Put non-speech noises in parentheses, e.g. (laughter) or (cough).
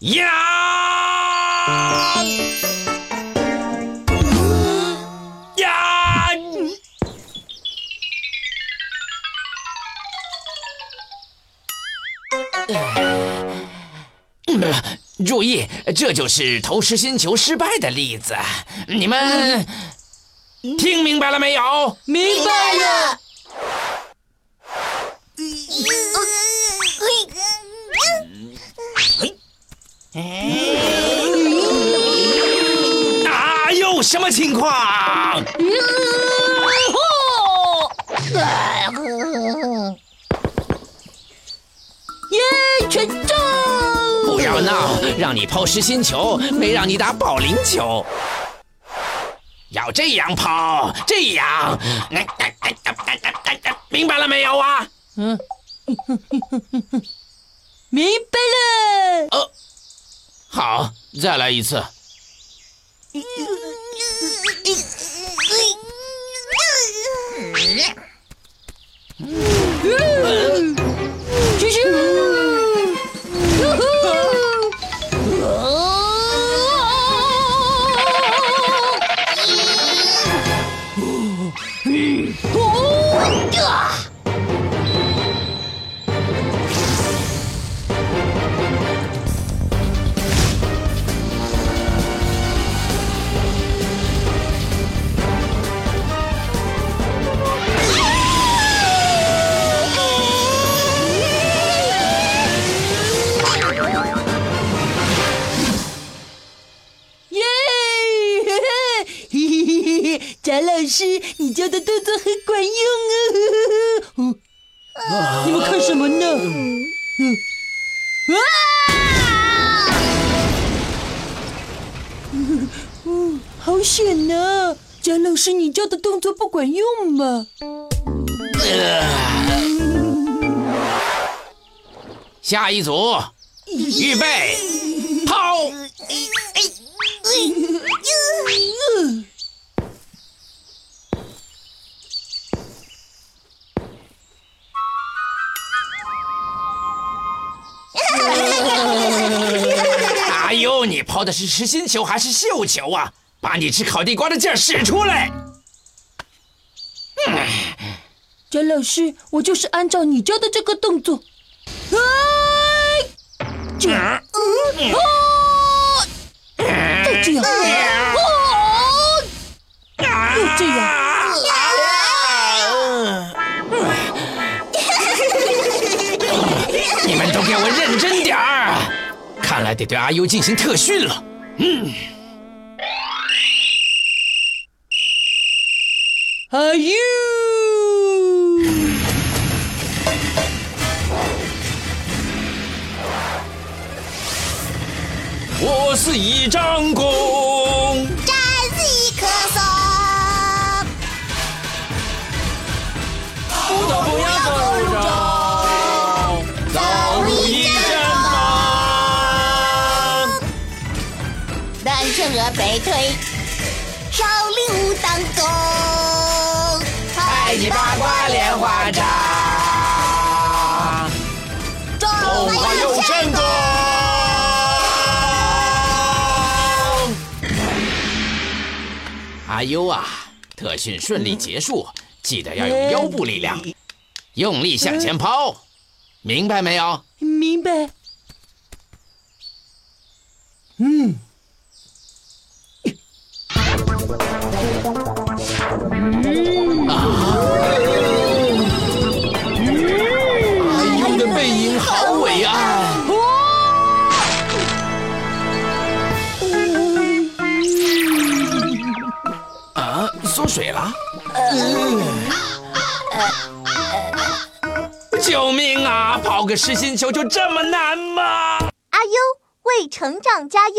呀呀！注意，这就是投石心球失败的例子。你们听明白了没有？明白了。啊，有什么情况？耶，全中！不要闹，让你抛实心球，没让你打保龄球。要这样抛，这样，明白了没有啊？嗯 (laughs) 明白了。再来一次。咻贾老师，你教的动作很管用哦。哦 (laughs) 你们看什么呢？嗯啊！(laughs) 嗯，好险呐！贾老师，你教的动作不管用嘛？(laughs) 下一组，预备，抛！哎呦，你抛的是实心球还是绣球啊？把你吃烤地瓜的劲儿使出来！贾老师，我就是按照你教的这个动作。哎，这样，哦，就这样，哦，就这样。(laughs) 你们都给我认真点儿！看来得对阿优进行特训了。嗯，阿优，我是一张弓，单身鹅背推，少林武当功，太极八卦莲花掌，中华有神功。阿优啊，特训顺利结束，记得要用腰部力量，用力向前抛，明白没有？明白。嗯，水了！救命啊！抛个实心球就这么难吗？阿优为成长加油。